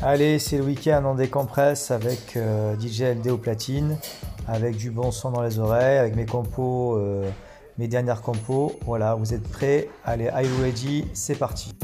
Allez, c'est le week-end en décompresse avec euh, DJ LD platine, avec du bon son dans les oreilles, avec mes compos, euh, mes dernières compos. Voilà, vous êtes prêts? Allez, are you C'est parti.